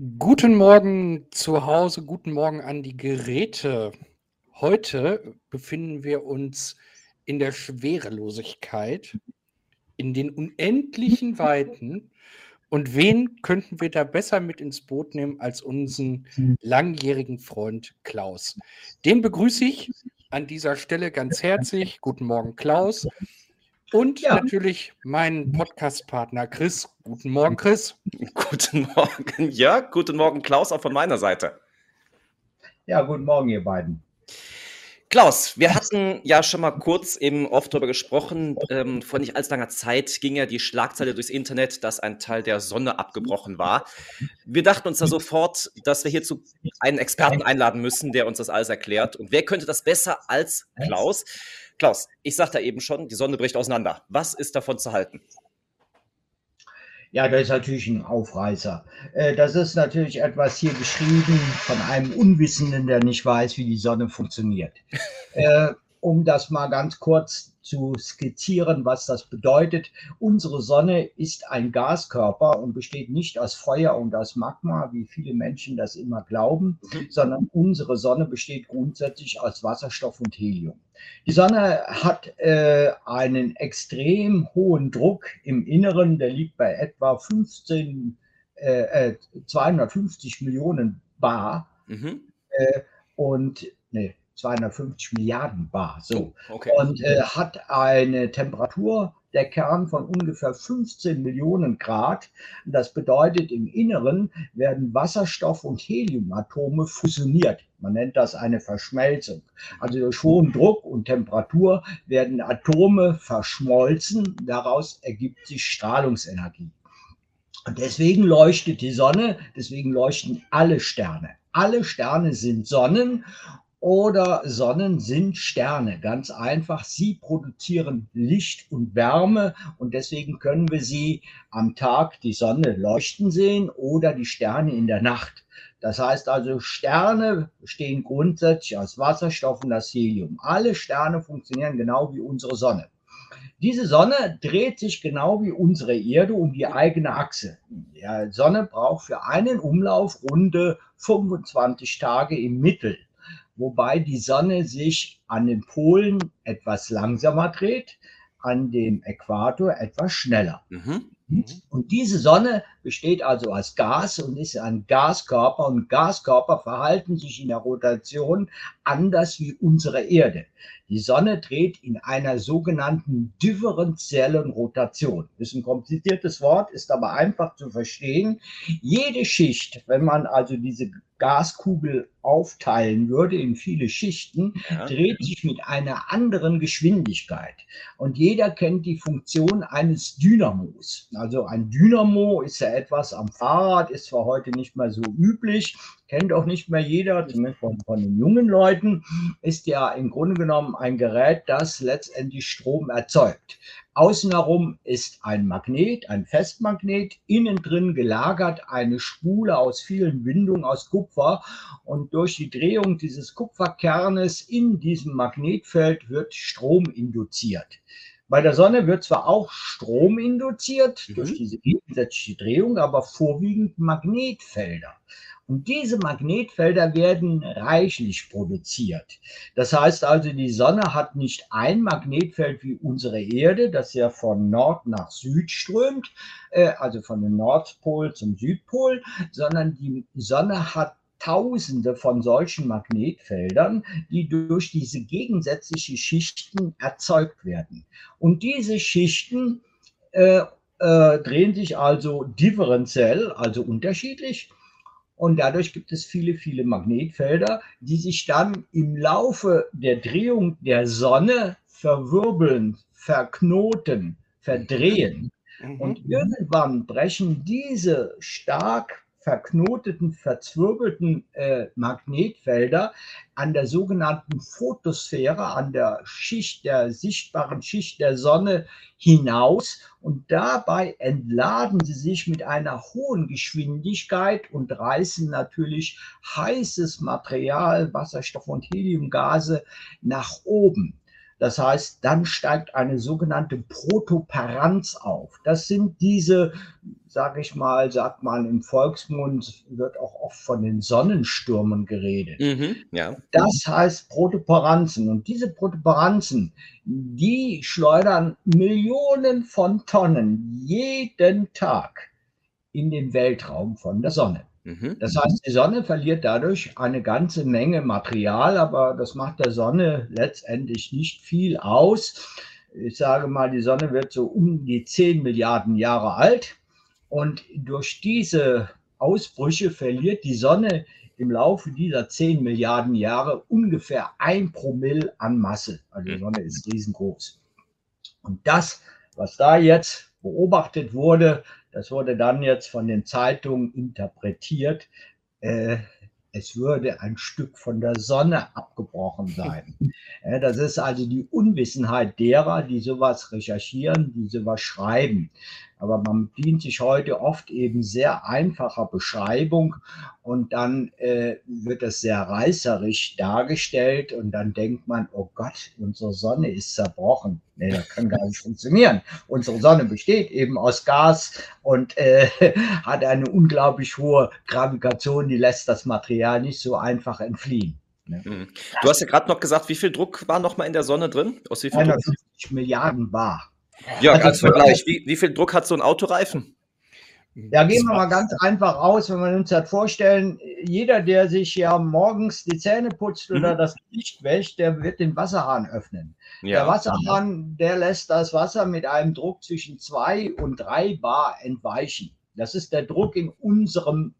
Guten Morgen zu Hause, guten Morgen an die Geräte. Heute befinden wir uns in der Schwerelosigkeit, in den unendlichen Weiten. Und wen könnten wir da besser mit ins Boot nehmen als unseren langjährigen Freund Klaus? Den begrüße ich an dieser Stelle ganz herzlich. Guten Morgen, Klaus. Und ja. natürlich meinen Podcast-Partner Chris. Guten Morgen, Chris. Guten Morgen, ja. Guten Morgen, Klaus, auch von meiner Seite. Ja, guten Morgen, ihr beiden. Klaus, wir hatten ja schon mal kurz eben oft darüber gesprochen. Ähm, vor nicht allzu langer Zeit ging ja die Schlagzeile durchs Internet, dass ein Teil der Sonne abgebrochen war. Wir dachten uns da sofort, dass wir hierzu einen Experten einladen müssen, der uns das alles erklärt. Und wer könnte das besser als Klaus? Klaus, ich sagte eben schon, die Sonne bricht auseinander. Was ist davon zu halten? Ja, das ist natürlich ein Aufreißer. Äh, das ist natürlich etwas hier geschrieben von einem Unwissenden, der nicht weiß, wie die Sonne funktioniert. Äh, um das mal ganz kurz zu skizzieren, was das bedeutet. Unsere Sonne ist ein Gaskörper und besteht nicht aus Feuer und aus Magma, wie viele Menschen das immer glauben, sondern unsere Sonne besteht grundsätzlich aus Wasserstoff und Helium. Die Sonne hat äh, einen extrem hohen Druck im Inneren, der liegt bei etwa 15, äh, 250 äh, Millionen Bar. Mhm. Äh, und nee, 250 Milliarden Bar. So. Okay. Und äh, hat eine Temperatur der Kern von ungefähr 15 Millionen Grad. Das bedeutet, im Inneren werden Wasserstoff- und Heliumatome fusioniert. Man nennt das eine Verschmelzung. Also durch hohen Druck und Temperatur werden Atome verschmolzen. Daraus ergibt sich Strahlungsenergie. Und deswegen leuchtet die Sonne, deswegen leuchten alle Sterne. Alle Sterne sind Sonnen oder Sonnen sind Sterne. Ganz einfach. Sie produzieren Licht und Wärme und deswegen können wir sie am Tag die Sonne leuchten sehen oder die Sterne in der Nacht. Das heißt also, Sterne bestehen grundsätzlich aus Wasserstoff und aus Helium. Alle Sterne funktionieren genau wie unsere Sonne. Diese Sonne dreht sich genau wie unsere Erde um die eigene Achse. Die Sonne braucht für einen Umlauf runde 25 Tage im Mittel wobei die Sonne sich an den Polen etwas langsamer dreht, an dem Äquator etwas schneller. Mhm. Und diese Sonne besteht also aus Gas und ist ein Gaskörper und Gaskörper verhalten sich in der Rotation anders wie unsere Erde. Die Sonne dreht in einer sogenannten differenziellen Rotation. Das ist ein kompliziertes Wort, ist aber einfach zu verstehen. Jede Schicht, wenn man also diese Gaskugel aufteilen würde in viele Schichten, ja. dreht sich mit einer anderen Geschwindigkeit. Und jeder kennt die Funktion eines Dynamos. Also ein Dynamo ist ja etwas am Fahrrad, ist zwar heute nicht mehr so üblich, kennt auch nicht mehr jeder, zumindest von, von den jungen Leuten, ist ja im Grunde genommen ein Gerät, das letztendlich Strom erzeugt. Außen herum ist ein Magnet, ein Festmagnet, innen drin gelagert eine Spule aus vielen Windungen aus Kupfer und durch die Drehung dieses Kupferkernes in diesem Magnetfeld wird Strom induziert. Bei der Sonne wird zwar auch Strom induziert mhm. durch diese gegensätzliche Drehung, aber vorwiegend Magnetfelder. Und diese Magnetfelder werden reichlich produziert. Das heißt also, die Sonne hat nicht ein Magnetfeld wie unsere Erde, das ja von Nord nach Süd strömt, äh, also von dem Nordpol zum Südpol, sondern die Sonne hat Tausende von solchen Magnetfeldern, die durch diese gegensätzlichen Schichten erzeugt werden. Und diese Schichten äh, äh, drehen sich also differenziell, also unterschiedlich und dadurch gibt es viele, viele Magnetfelder, die sich dann im Laufe der Drehung der Sonne verwirbeln, verknoten, verdrehen. Mhm. Und irgendwann brechen diese stark verknoteten, verzwirbelten äh, Magnetfelder an der sogenannten Photosphäre, an der Schicht, der sichtbaren Schicht der Sonne hinaus und dabei entladen sie sich mit einer hohen Geschwindigkeit und reißen natürlich heißes Material, Wasserstoff und Heliumgase nach oben. Das heißt, dann steigt eine sogenannte Protuberanz auf. Das sind diese, sage ich mal, sagt man im Volksmund, wird auch oft von den Sonnenstürmen geredet. Mhm, ja. Das heißt Protuberanzen. Und diese Protuberanzen, die schleudern Millionen von Tonnen jeden Tag in den Weltraum von der Sonne. Mhm. Das heißt, die Sonne verliert dadurch eine ganze Menge Material, aber das macht der Sonne letztendlich nicht viel aus. Ich sage mal, die Sonne wird so um die 10 Milliarden Jahre alt und durch diese Ausbrüche verliert die Sonne im Laufe dieser 10 Milliarden Jahre ungefähr ein Promille an Masse. Also die mhm. Sonne ist riesengroß. Und das, was da jetzt beobachtet wurde, das wurde dann jetzt von den Zeitungen interpretiert. Äh, es würde ein Stück von der Sonne abgebrochen sein. Das ist also die Unwissenheit derer, die sowas recherchieren, die sowas schreiben. Aber man dient sich heute oft eben sehr einfacher Beschreibung und dann äh, wird es sehr reißerisch dargestellt und dann denkt man, oh Gott, unsere Sonne ist zerbrochen. Nee, das kann gar nicht funktionieren. Unsere Sonne besteht eben aus Gas und äh, hat eine unglaublich hohe Gravitation, die lässt das Material nicht so einfach entfliehen. Ne? Mhm. Du hast ja gerade noch gesagt, wie viel Druck war noch mal in der Sonne drin? Aus wie viel 150 Milliarden bar. Ja, also als Vergleich, wie, wie viel Druck hat so ein Autoreifen? Ja, gehen wir mal ganz einfach aus, wenn wir uns das vorstellen, jeder, der sich ja morgens die Zähne putzt oder mhm. das Licht wäscht, der wird den Wasserhahn öffnen. Ja. Der Wasserhahn, der lässt das Wasser mit einem Druck zwischen zwei und drei Bar entweichen. Das ist der Druck in unserem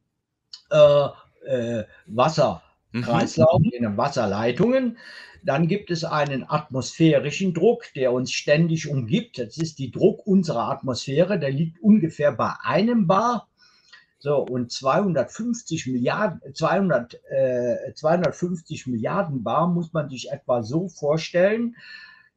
äh, äh, Wasserkreislauf, mhm. in den Wasserleitungen. Dann gibt es einen atmosphärischen Druck, der uns ständig umgibt. Das ist die Druck unserer Atmosphäre, der liegt ungefähr bei einem Bar. So, und 250 Milliarden, 200, äh, 250 Milliarden Bar muss man sich etwa so vorstellen.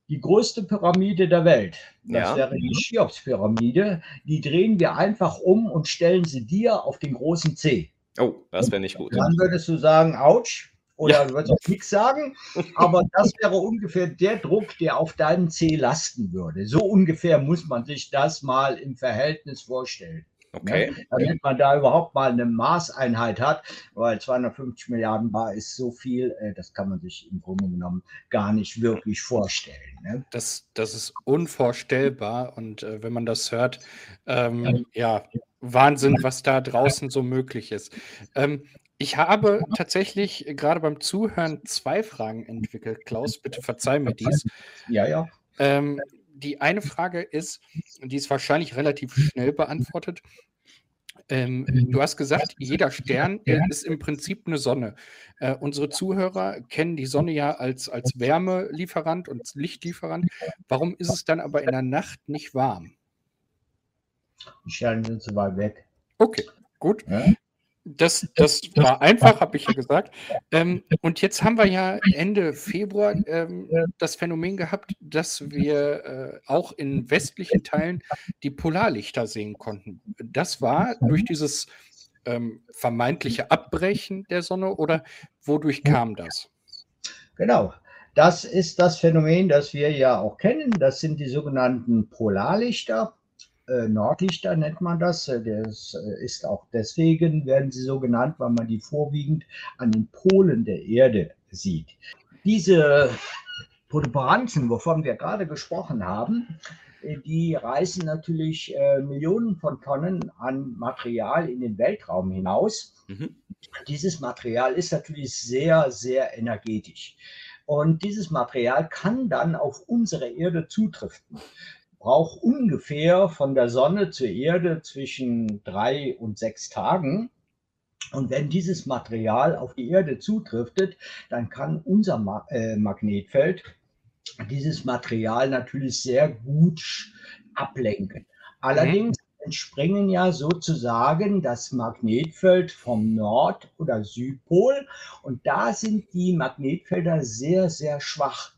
Die größte Pyramide der Welt, das ja. wäre die Cheops-Pyramide, die drehen wir einfach um und stellen sie dir auf den großen C. Oh, das wäre nicht gut. Dann würdest du sagen, ouch, oder ja. würdest auch nichts sagen, aber das wäre ungefähr der Druck, der auf deinem C lasten würde. So ungefähr muss man sich das mal im Verhältnis vorstellen. Okay. Ne? Damit man da überhaupt mal eine Maßeinheit hat, weil 250 Milliarden Bar ist so viel, äh, das kann man sich im Grunde genommen gar nicht wirklich vorstellen. Ne? Das, das ist unvorstellbar und äh, wenn man das hört, ähm, ja. ja. Wahnsinn, was da draußen so möglich ist. Ähm, ich habe tatsächlich gerade beim Zuhören zwei Fragen entwickelt. Klaus, bitte verzeih mir dies. Ja, ja. Ähm, die eine Frage ist, die ist wahrscheinlich relativ schnell beantwortet. Ähm, du hast gesagt, jeder Stern ist im Prinzip eine Sonne. Äh, unsere Zuhörer kennen die Sonne ja als, als Wärmelieferant und Lichtlieferant. Warum ist es dann aber in der Nacht nicht warm? Die Sterne sind zu weit weg. Okay, gut. Ja? Das, das war einfach, habe ich ja gesagt. Ähm, und jetzt haben wir ja Ende Februar ähm, das Phänomen gehabt, dass wir äh, auch in westlichen Teilen die Polarlichter sehen konnten. Das war durch dieses ähm, vermeintliche Abbrechen der Sonne oder wodurch kam das? Genau. Das ist das Phänomen, das wir ja auch kennen. Das sind die sogenannten Polarlichter. Äh, Nordlichter nennt man das. Äh, das äh, ist auch deswegen, werden sie so genannt, weil man die vorwiegend an den Polen der Erde sieht. Diese Protuberanzen, wovon wir gerade gesprochen haben, die reißen natürlich äh, Millionen von Tonnen an Material in den Weltraum hinaus. Mhm. Dieses Material ist natürlich sehr, sehr energetisch. Und dieses Material kann dann auf unsere Erde zutriften braucht ungefähr von der Sonne zur Erde zwischen drei und sechs Tagen. Und wenn dieses Material auf die Erde zutriftet, dann kann unser Ma äh, Magnetfeld dieses Material natürlich sehr gut ablenken. Allerdings mhm. entspringen ja sozusagen das Magnetfeld vom Nord- oder Südpol und da sind die Magnetfelder sehr, sehr schwach.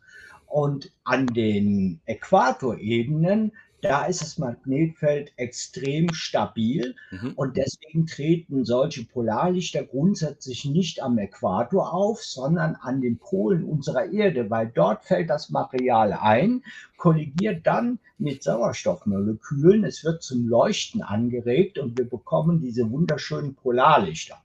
Und an den Äquatorebenen, da ist das Magnetfeld extrem stabil mhm. und deswegen treten solche Polarlichter grundsätzlich nicht am Äquator auf, sondern an den Polen unserer Erde, weil dort fällt das Material ein, kollidiert dann mit Sauerstoffmolekülen, es wird zum Leuchten angeregt und wir bekommen diese wunderschönen Polarlichter.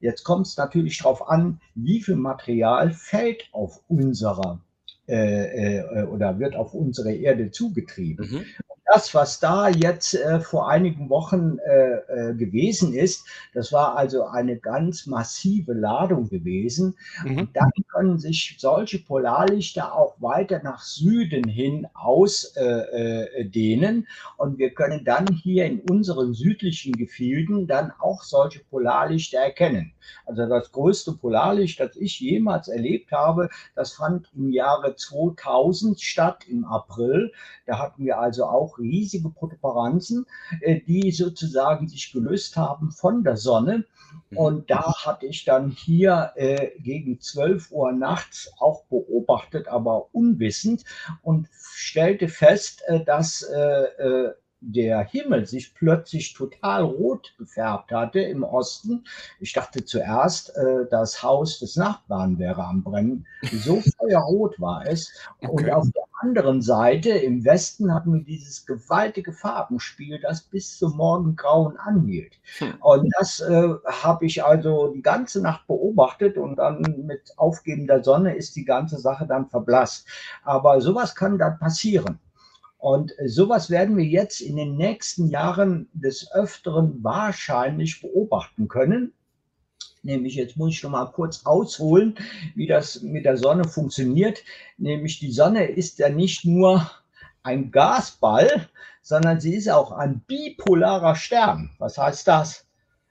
Jetzt kommt es natürlich darauf an, wie viel Material fällt auf unserer äh, äh, oder wird auf unsere Erde zugetrieben. Mhm das, was da jetzt äh, vor einigen Wochen äh, äh, gewesen ist, das war also eine ganz massive Ladung gewesen. Mhm. Und dann können sich solche Polarlichter auch weiter nach Süden hin ausdehnen. Äh, und wir können dann hier in unseren südlichen Gefilden dann auch solche Polarlichter erkennen. Also das größte Polarlicht, das ich jemals erlebt habe, das fand im Jahre 2000 statt, im April. Da hatten wir also auch riesige Protuberanzen, äh, die sozusagen sich gelöst haben von der Sonne. Mhm. Und da hatte ich dann hier äh, gegen 12 Uhr nachts auch beobachtet, aber unwissend und stellte fest, äh, dass äh, äh der Himmel sich plötzlich total rot gefärbt hatte im Osten. Ich dachte zuerst, äh, das Haus des Nachbarn wäre am Brennen. So feuerrot war es. Okay. Und auf der anderen Seite im Westen hatten wir dieses gewaltige Farbenspiel, das bis zum Morgengrauen anhielt. Hm. Und das äh, habe ich also die ganze Nacht beobachtet und dann mit aufgehender Sonne ist die ganze Sache dann verblasst. Aber sowas kann dann passieren. Und sowas werden wir jetzt in den nächsten Jahren des Öfteren wahrscheinlich beobachten können. Nämlich, jetzt muss ich noch mal kurz ausholen, wie das mit der Sonne funktioniert. Nämlich, die Sonne ist ja nicht nur ein Gasball, sondern sie ist auch ein bipolarer Stern. Was heißt das?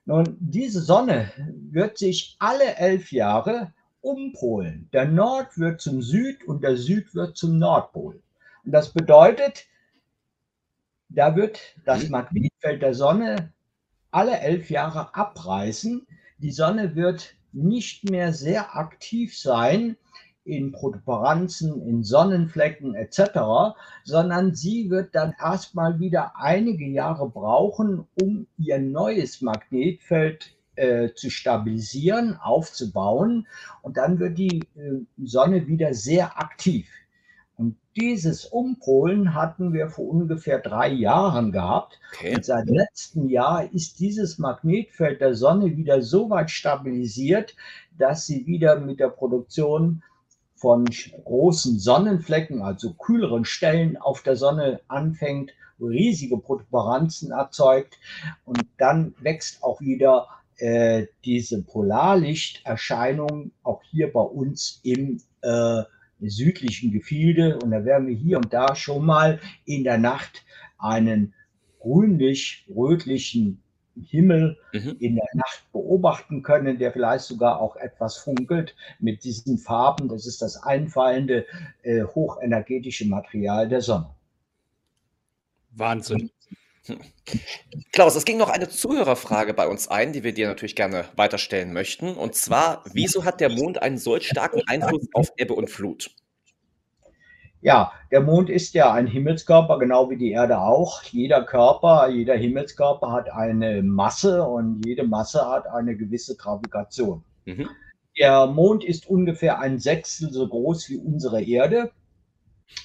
Nun, diese Sonne wird sich alle elf Jahre umpolen. Der Nord wird zum Süd und der Süd wird zum Nordpol. Und das bedeutet, da wird das mhm. Magnetfeld der Sonne alle elf Jahre abreißen. Die Sonne wird nicht mehr sehr aktiv sein in Protuberanzen, in Sonnenflecken etc., sondern sie wird dann erstmal wieder einige Jahre brauchen, um ihr neues Magnetfeld äh, zu stabilisieren, aufzubauen. Und dann wird die äh, Sonne wieder sehr aktiv. Dieses Umpolen hatten wir vor ungefähr drei Jahren gehabt. Okay. Und seit letztem Jahr ist dieses Magnetfeld der Sonne wieder so weit stabilisiert, dass sie wieder mit der Produktion von großen Sonnenflecken, also kühleren Stellen auf der Sonne anfängt, riesige Protuberanzen erzeugt und dann wächst auch wieder äh, diese Polarlichterscheinung auch hier bei uns im äh, südlichen Gefilde. Und da werden wir hier und da schon mal in der Nacht einen grünlich-rötlichen Himmel mhm. in der Nacht beobachten können, der vielleicht sogar auch etwas funkelt mit diesen Farben. Das ist das einfallende äh, hochenergetische Material der Sonne. Wahnsinn. Klaus, es ging noch eine Zuhörerfrage bei uns ein, die wir dir natürlich gerne weiterstellen möchten. Und zwar, wieso hat der Mond einen solch starken Einfluss auf Ebbe und Flut? Ja, der Mond ist ja ein Himmelskörper, genau wie die Erde auch. Jeder Körper, jeder Himmelskörper hat eine Masse und jede Masse hat eine gewisse Gravitation. Mhm. Der Mond ist ungefähr ein Sechstel so groß wie unsere Erde.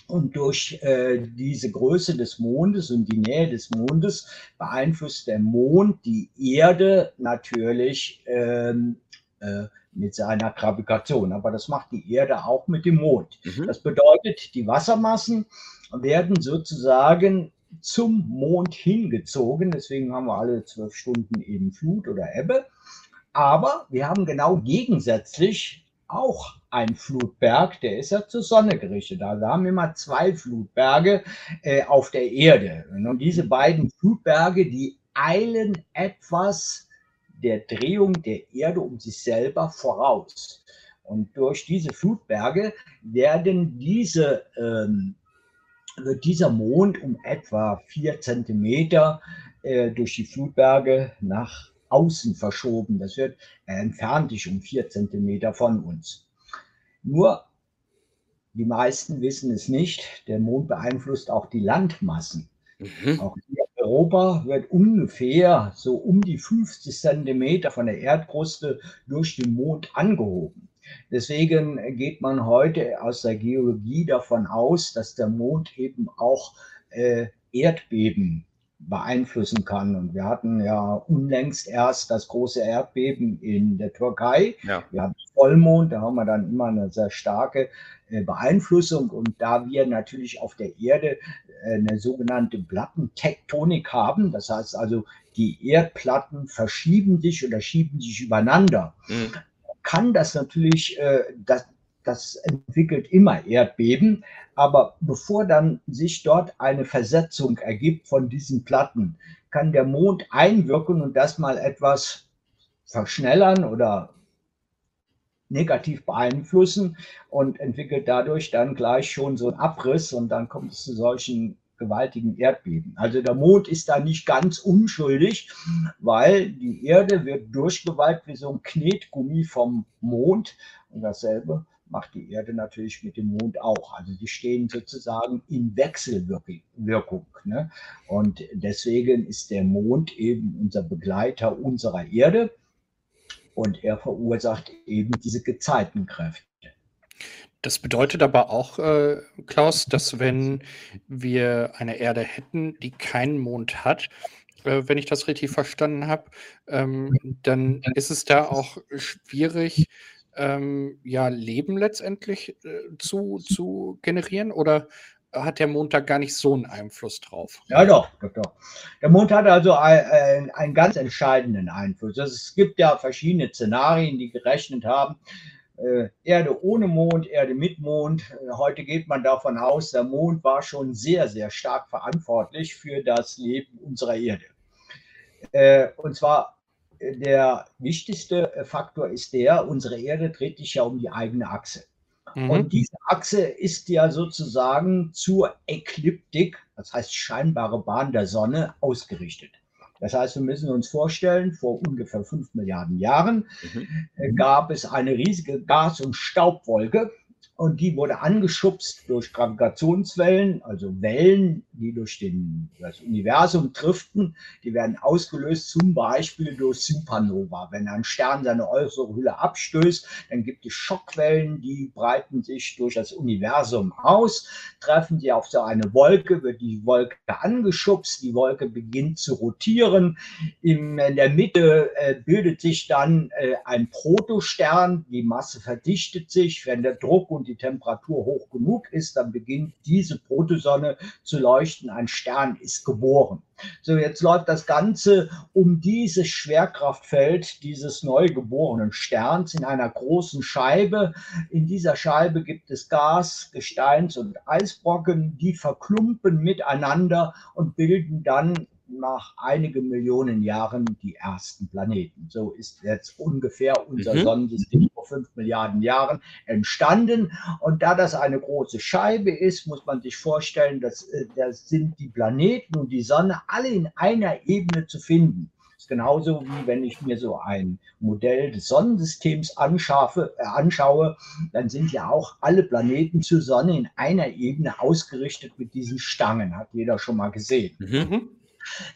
Und durch äh, diese Größe des Mondes und die Nähe des Mondes beeinflusst der Mond die Erde natürlich ähm, äh, mit seiner Gravitation. Aber das macht die Erde auch mit dem Mond. Mhm. Das bedeutet, die Wassermassen werden sozusagen zum Mond hingezogen. Deswegen haben wir alle zwölf Stunden eben Flut oder Ebbe. Aber wir haben genau gegensätzlich auch ein Flutberg, der ist ja zur Sonne gerichtet. Also haben wir mal zwei Flutberge äh, auf der Erde. Und diese beiden Flutberge, die eilen etwas der Drehung der Erde um sich selber voraus. Und durch diese Flutberge werden diese, ähm, wird dieser Mond um etwa vier Zentimeter äh, durch die Flutberge nach außen verschoben. Das wird, er entfernt sich um vier Zentimeter von uns. Nur die meisten wissen es nicht, der Mond beeinflusst auch die Landmassen. Mhm. Auch hier in Europa wird ungefähr so um die 50 Zentimeter von der Erdkruste durch den Mond angehoben. Deswegen geht man heute aus der Geologie davon aus, dass der Mond eben auch äh, Erdbeben beeinflussen kann. Und wir hatten ja unlängst erst das große Erdbeben in der Türkei. Ja. Wir haben Vollmond, da haben wir dann immer eine sehr starke äh, Beeinflussung. Und da wir natürlich auf der Erde äh, eine sogenannte Plattentektonik haben, das heißt also, die Erdplatten verschieben sich oder schieben sich übereinander, mhm. kann das natürlich, äh, das, das entwickelt immer Erdbeben. Aber bevor dann sich dort eine Versetzung ergibt von diesen Platten, kann der Mond einwirken und das mal etwas verschnellern oder negativ beeinflussen und entwickelt dadurch dann gleich schon so einen Abriss und dann kommt es zu solchen gewaltigen Erdbeben. Also der Mond ist da nicht ganz unschuldig, weil die Erde wird durchgewalkt wie so ein Knetgummi vom Mond und dasselbe macht die Erde natürlich mit dem Mond auch. Also die stehen sozusagen in Wechselwirkung. Ne? Und deswegen ist der Mond eben unser Begleiter unserer Erde und er verursacht eben diese Gezeitenkräfte. Das bedeutet aber auch, äh, Klaus, dass wenn wir eine Erde hätten, die keinen Mond hat, äh, wenn ich das richtig verstanden habe, ähm, dann ist es da auch schwierig, ähm, ja, Leben letztendlich äh, zu, zu generieren? Oder hat der Mond da gar nicht so einen Einfluss drauf? Ja, doch, doch, doch. Der Mond hat also einen, einen ganz entscheidenden Einfluss. Also es gibt ja verschiedene Szenarien, die gerechnet haben. Äh, Erde ohne Mond, Erde mit Mond. Heute geht man davon aus, der Mond war schon sehr, sehr stark verantwortlich für das Leben unserer Erde. Äh, und zwar der wichtigste äh, Faktor ist der, unsere Erde dreht sich ja um die eigene Achse. Mhm. Und diese Achse ist ja sozusagen zur Ekliptik, das heißt scheinbare Bahn der Sonne, ausgerichtet. Das heißt, wir müssen uns vorstellen, vor ungefähr fünf Milliarden Jahren mhm. Äh, gab es eine riesige Gas- und Staubwolke, und die wurde angeschubst durch Gravitationswellen, also Wellen, die durch den, das Universum driften. Die werden ausgelöst zum Beispiel durch Supernova. Wenn ein Stern seine äußere Hülle abstößt, dann gibt es Schockwellen, die breiten sich durch das Universum aus. Treffen sie auf so eine Wolke, wird die Wolke angeschubst, die Wolke beginnt zu rotieren. In, der Mitte äh, bildet sich dann äh, ein Protostern, die Masse verdichtet sich, wenn der Druck und die Temperatur hoch genug ist, dann beginnt diese Protosonne zu leuchten. Ein Stern ist geboren. So, jetzt läuft das Ganze um dieses Schwerkraftfeld dieses neugeborenen Sterns in einer großen Scheibe. In dieser Scheibe gibt es Gas, Gesteins- und Eisbrocken, die verklumpen miteinander und bilden dann nach einigen Millionen Jahren die ersten Planeten. So ist jetzt ungefähr unser mhm. Sonnensystem vor fünf Milliarden Jahren entstanden. Und da das eine große Scheibe ist, muss man sich vorstellen, dass äh, das sind die Planeten und die Sonne alle in einer Ebene zu finden. Das ist genauso wie wenn ich mir so ein Modell des Sonnensystems anschaffe, äh, anschaue, dann sind ja auch alle Planeten zur Sonne in einer Ebene ausgerichtet mit diesen Stangen. Hat jeder schon mal gesehen. Mhm.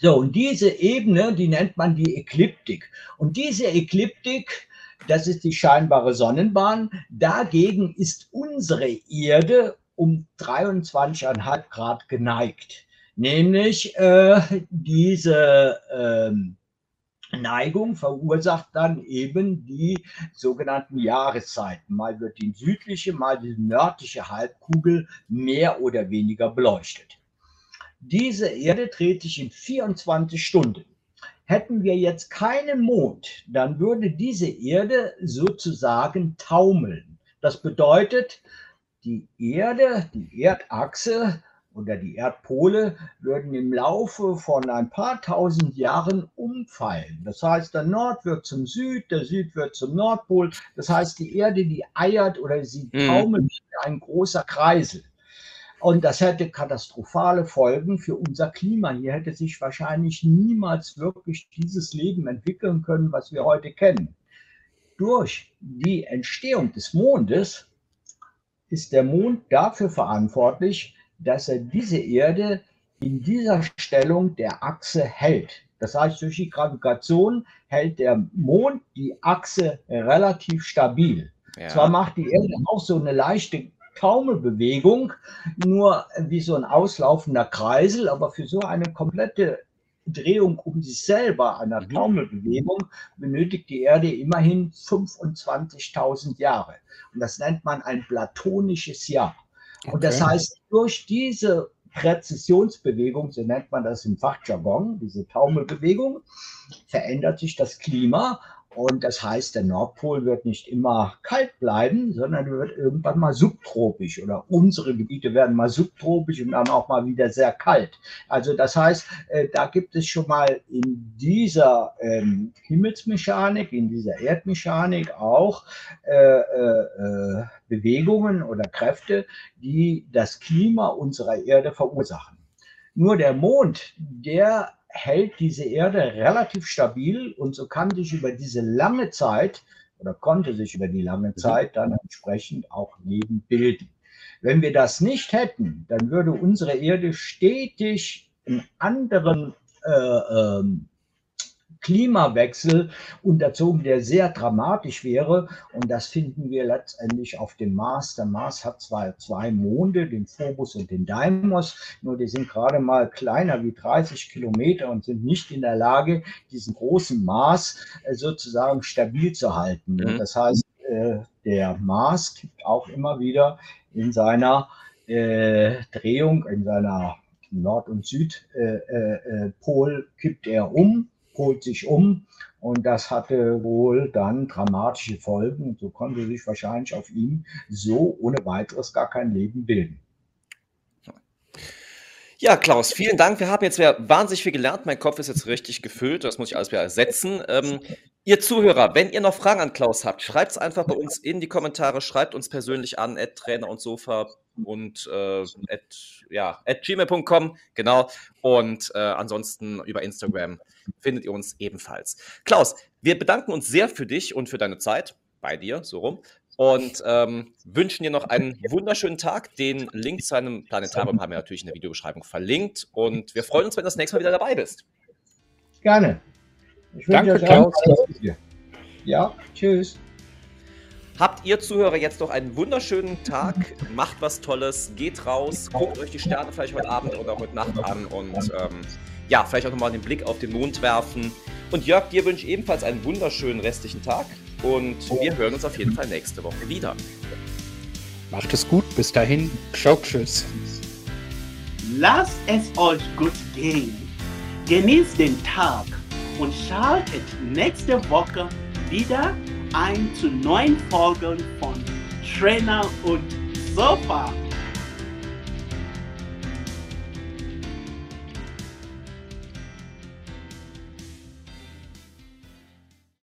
So, und diese Ebene, die nennt man die Ekliptik. Und diese Ekliptik, das ist die scheinbare Sonnenbahn. Dagegen ist unsere Erde um 23,5 Grad geneigt. Nämlich äh, diese ähm, Neigung verursacht dann eben die sogenannten Jahreszeiten. Mal wird die südliche, mal die nördliche Halbkugel mehr oder weniger beleuchtet. Diese Erde dreht sich in 24 Stunden. Hätten wir jetzt keinen Mond, dann würde diese Erde sozusagen taumeln. Das bedeutet, die Erde, die Erdachse oder die Erdpole würden im Laufe von ein paar tausend Jahren umfallen. Das heißt, der Nord wird zum Süd, der Süd wird zum Nordpol. Das heißt, die Erde, die eiert oder sie mhm. taumelt mhm. ein großer Kreisel. Und das hätte katastrophale Folgen für unser Klima. Hier hätte sich wahrscheinlich niemals wirklich dieses Leben entwickeln können, was wir heute kennen. Durch die Entstehung des Mondes ist der Mond dafür verantwortlich, dass er diese Erde in dieser Stellung der Achse hält. Das heißt, durch die Gravitation hält der Mond die Achse relativ stabil. Ja. Zwar macht die Erde auch so eine leichte Taumelbewegung, nur wie so ein auslaufender Kreisel, aber für so eine komplette Drehung um sich selber, einer mhm. Taumelbewegung, benötigt die Erde immerhin 25.000 Jahre. Und das nennt man ein platonisches Jahr. Okay. Und das heißt, durch diese Präzisionsbewegung, so nennt man das im Fachjargon, diese Taumelbewegung, verändert sich das Klima und das heißt, der Nordpol wird nicht immer kalt bleiben, sondern wird irgendwann mal subtropisch oder unsere Gebiete werden mal subtropisch und dann auch mal wieder sehr kalt. Also das heißt, äh, da gibt es schon mal in dieser ähm, Himmelsmechanik, in dieser Erdmechanik auch äh, äh, Bewegungen oder Kräfte, die das Klima unserer Erde verursachen. Nur der Mond, der hält diese Erde relativ stabil und so kann sich über diese lange Zeit oder konnte sich über die lange mhm. Zeit dann entsprechend auch Leben bilden. Wenn wir das nicht hätten, dann würde unsere Erde stetig in anderen äh, ähm, Klimawechsel unterzogen, der sehr dramatisch wäre. Und das finden wir letztendlich auf dem Mars. Der Mars hat zwar zwei Monde, den Phobos und den Deimos, nur die sind gerade mal kleiner wie 30 Kilometer und sind nicht in der Lage, diesen großen Mars äh, sozusagen stabil zu halten. Mhm. Das heißt, äh, der Mars kippt auch immer wieder in seiner äh, Drehung, in seiner Nord- und Südpol kippt er um holt sich um und das hatte wohl dann dramatische Folgen. So konnte sich wahrscheinlich auf ihm so ohne weiteres gar kein Leben bilden. Ja, Klaus, vielen Dank. Wir haben jetzt wahnsinnig viel gelernt. Mein Kopf ist jetzt richtig gefüllt. Das muss ich alles wieder ersetzen. Ähm, ihr Zuhörer, wenn ihr noch Fragen an Klaus habt, schreibt es einfach bei uns in die Kommentare. Schreibt uns persönlich an, Trainer und Sofa und äh, at, ja, at gmail.com, genau. Und äh, ansonsten über Instagram findet ihr uns ebenfalls. Klaus, wir bedanken uns sehr für dich und für deine Zeit bei dir, so rum. Und ähm, wünschen dir noch einen wunderschönen Tag. Den Link zu einem Planetarium haben wir natürlich in der Videobeschreibung verlinkt. Und wir freuen uns, wenn du das nächste Mal wieder dabei bist. Gerne. Danke, Klaus. Ja, tschüss. Habt ihr Zuhörer jetzt noch einen wunderschönen Tag, macht was Tolles, geht raus, guckt euch die Sterne vielleicht heute Abend oder heute Nacht an und ähm, ja, vielleicht auch nochmal den Blick auf den Mond werfen. Und Jörg, dir wünsche ich ebenfalls einen wunderschönen restlichen Tag und wir hören uns auf jeden Fall nächste Woche wieder. Macht es gut, bis dahin, ciao, tschüss. Lasst es euch gut gehen. Genießt den Tag und schaltet nächste Woche wieder ein zu neuen Folgen von Trainer und Sofa.